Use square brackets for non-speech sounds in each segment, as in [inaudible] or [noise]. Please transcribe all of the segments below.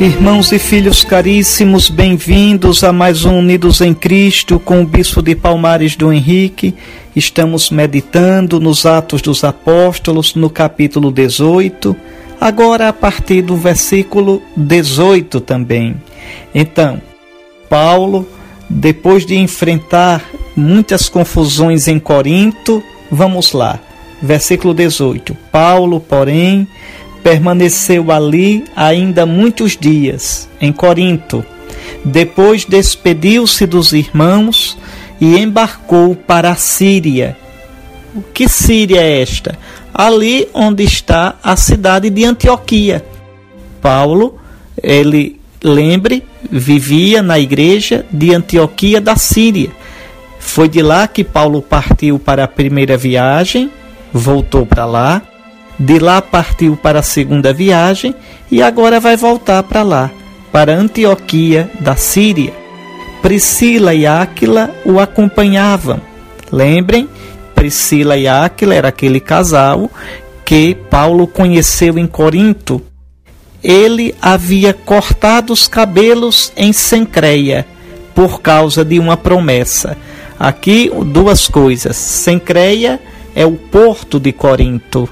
Irmãos e filhos caríssimos, bem-vindos a mais um Unidos em Cristo com o Bispo de Palmares do Henrique. Estamos meditando nos Atos dos Apóstolos, no capítulo 18, agora a partir do versículo 18 também. Então, Paulo, depois de enfrentar muitas confusões em Corinto, vamos lá. Versículo 18: Paulo, porém, permaneceu ali ainda muitos dias, em Corinto. Depois despediu-se dos irmãos e embarcou para a Síria. O que Síria é esta? Ali onde está a cidade de Antioquia. Paulo, ele, lembre, vivia na igreja de Antioquia da Síria. Foi de lá que Paulo partiu para a primeira viagem, voltou para lá de lá partiu para a segunda viagem e agora vai voltar para lá, para Antioquia da Síria. Priscila e Áquila o acompanhavam. Lembrem, Priscila e Áquila era aquele casal que Paulo conheceu em Corinto. Ele havia cortado os cabelos em Sencreia por causa de uma promessa. Aqui duas coisas. Sencreia é o porto de Corinto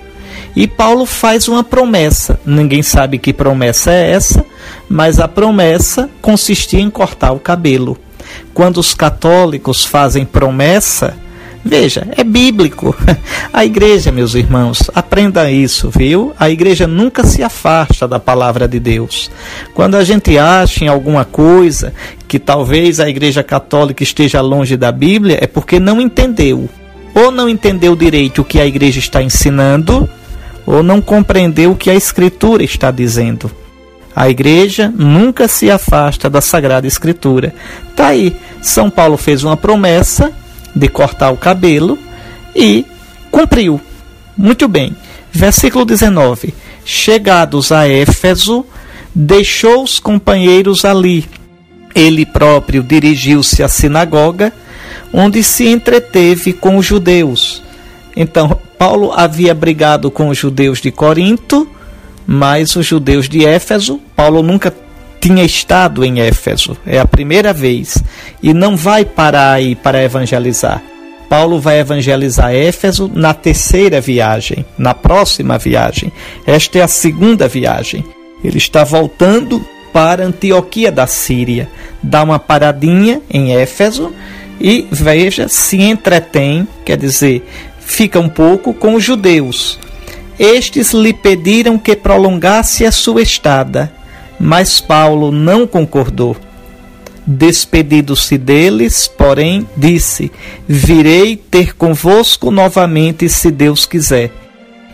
e Paulo faz uma promessa. Ninguém sabe que promessa é essa, mas a promessa consistia em cortar o cabelo. Quando os católicos fazem promessa, Veja, é bíblico. [laughs] A igreja, meus irmãos, aprenda isso, viu? A igreja nunca se afasta da palavra de Deus. Quando a gente acha em alguma coisa que talvez a igreja católica esteja longe da Bíblia, é porque não entendeu. Ou não entendeu direito o que a igreja está ensinando, ou não compreendeu o que a Escritura está dizendo. A igreja nunca se afasta da Sagrada Escritura. Tá aí, São Paulo fez uma promessa de cortar o cabelo e cumpriu. Muito bem. Versículo 19. Chegados a Éfeso, deixou os companheiros ali. Ele próprio dirigiu-se à sinagoga, onde se entreteve com os judeus. Então, Paulo havia brigado com os judeus de Corinto, mas os judeus de Éfeso, Paulo nunca tinha estado em Éfeso, é a primeira vez, e não vai parar aí para evangelizar. Paulo vai evangelizar Éfeso na terceira viagem, na próxima viagem. Esta é a segunda viagem. Ele está voltando para Antioquia da Síria, dá uma paradinha em Éfeso e veja, se entretém, quer dizer, fica um pouco com os judeus. Estes lhe pediram que prolongasse a sua estada, mas Paulo não concordou. Despedido-se deles, porém, disse: Virei ter convosco novamente, se Deus quiser.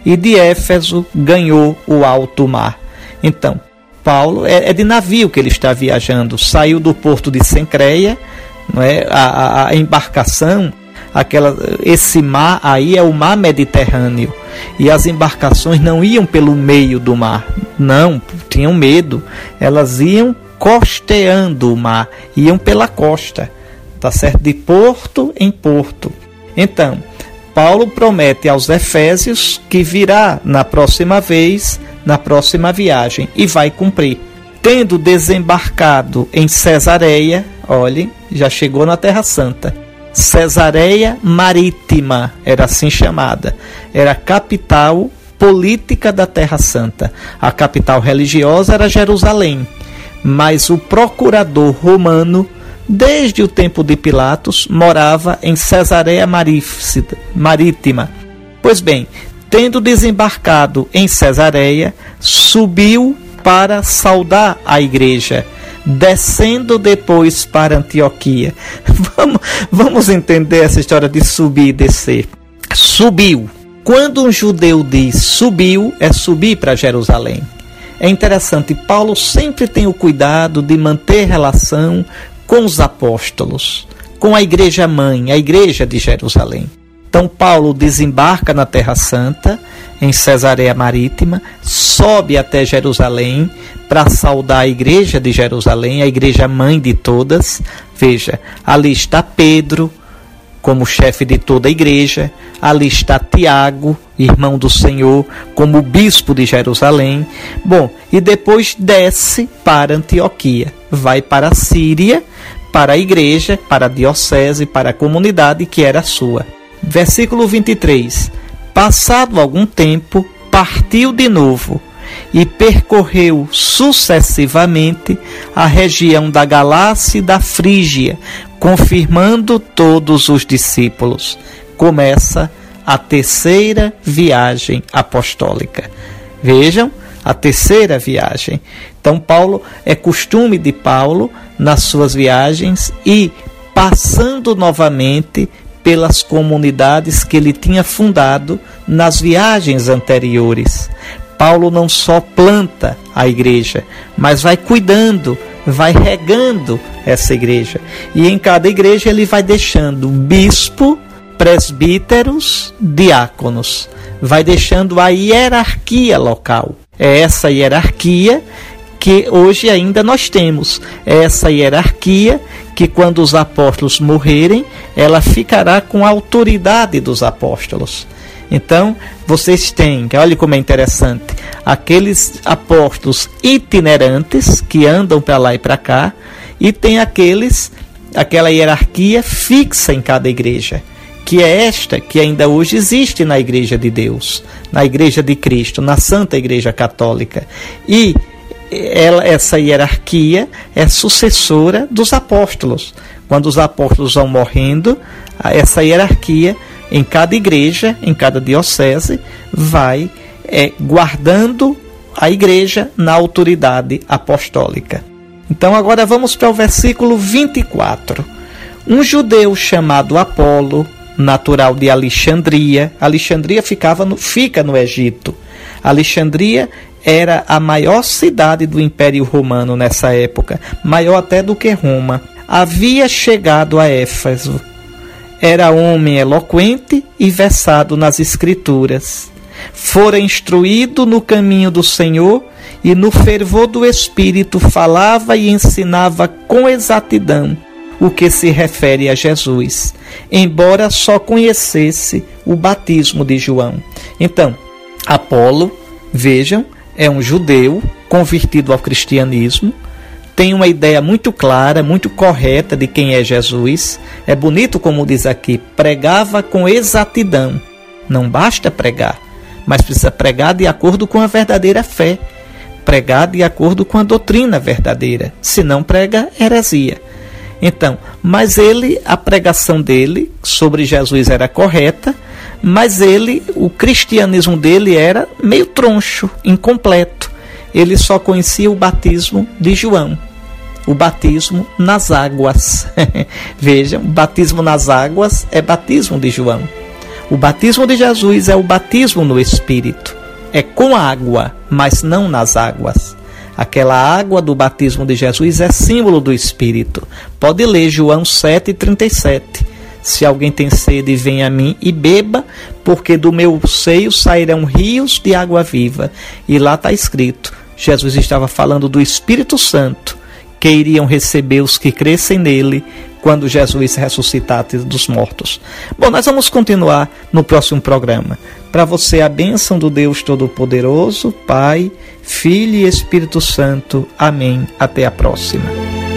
E de Éfeso ganhou o alto mar. Então, Paulo é, é de navio que ele está viajando. Saiu do porto de Sencreia, não é? a, a, a embarcação aquela esse mar aí é o mar Mediterrâneo e as embarcações não iam pelo meio do mar, não, tinham medo, elas iam costeando o mar, iam pela costa, tá certo? De porto em porto. Então, Paulo promete aos Efésios que virá na próxima vez, na próxima viagem, e vai cumprir. Tendo desembarcado em Cesareia, olhem, já chegou na Terra Santa Cesareia Marítima, era assim chamada. Era a capital política da Terra Santa. A capital religiosa era Jerusalém, mas o procurador romano, desde o tempo de Pilatos, morava em Cesareia Marítima. Pois bem, tendo desembarcado em Cesareia, subiu para saudar a igreja descendo depois para Antioquia. [laughs] Vamos, vamos entender essa história de subir e descer. Subiu. Quando um judeu diz subiu, é subir para Jerusalém. É interessante, Paulo sempre tem o cuidado de manter relação com os apóstolos, com a igreja mãe, a igreja de Jerusalém. Então Paulo desembarca na Terra Santa, em Cesareia Marítima, sobe até Jerusalém para saudar a igreja de Jerusalém, a igreja mãe de todas. Veja, ali está Pedro como chefe de toda a igreja. Ali está Tiago, irmão do Senhor, como bispo de Jerusalém. Bom, e depois desce para Antioquia, vai para a Síria, para a igreja, para a diocese, para a comunidade que era sua. Versículo 23. Passado algum tempo, partiu de novo e percorreu sucessivamente a região da Galácia e da Frígia, confirmando todos os discípulos. Começa a terceira viagem apostólica. Vejam, a terceira viagem. Então, Paulo é costume de Paulo nas suas viagens e passando novamente pelas comunidades que ele tinha fundado nas viagens anteriores. Paulo não só planta a igreja, mas vai cuidando, vai regando essa igreja. E em cada igreja ele vai deixando bispo, presbíteros, diáconos, vai deixando a hierarquia local. É essa hierarquia que hoje ainda nós temos. É essa hierarquia que quando os apóstolos morrerem, ela ficará com a autoridade dos apóstolos. Então, vocês têm, olha como é interessante, aqueles apóstolos itinerantes que andam para lá e para cá, e tem aqueles, aquela hierarquia fixa em cada igreja, que é esta que ainda hoje existe na igreja de Deus, na igreja de Cristo, na Santa Igreja Católica. E ela, essa hierarquia é sucessora dos apóstolos. Quando os apóstolos vão morrendo, essa hierarquia em cada igreja, em cada diocese, vai é, guardando a igreja na autoridade apostólica. Então agora vamos para o versículo 24. Um judeu chamado Apolo, natural de Alexandria, Alexandria ficava no, fica no Egito. Alexandria era a maior cidade do Império Romano nessa época, maior até do que Roma. Havia chegado a Éfeso era homem eloquente e versado nas Escrituras. Fora instruído no caminho do Senhor e no fervor do Espírito falava e ensinava com exatidão o que se refere a Jesus, embora só conhecesse o batismo de João. Então, Apolo, vejam, é um judeu convertido ao cristianismo tem uma ideia muito clara, muito correta de quem é Jesus. É bonito como diz aqui, pregava com exatidão. Não basta pregar, mas precisa pregar de acordo com a verdadeira fé, pregar de acordo com a doutrina verdadeira. Se não prega, heresia. Então, mas ele, a pregação dele sobre Jesus era correta, mas ele, o cristianismo dele era meio troncho, incompleto. Ele só conhecia o batismo de João o batismo nas águas. [laughs] Vejam, batismo nas águas é batismo de João. O batismo de Jesus é o batismo no Espírito. É com água, mas não nas águas. Aquela água do batismo de Jesus é símbolo do Espírito. Pode ler João 7,37. Se alguém tem sede, venha a mim e beba, porque do meu seio sairão rios de água viva. E lá está escrito: Jesus estava falando do Espírito Santo que iriam receber os que crescem nele quando Jesus ressuscitasse dos mortos. Bom, nós vamos continuar no próximo programa. Para você, a bênção do Deus Todo-Poderoso, Pai, Filho e Espírito Santo. Amém. Até a próxima.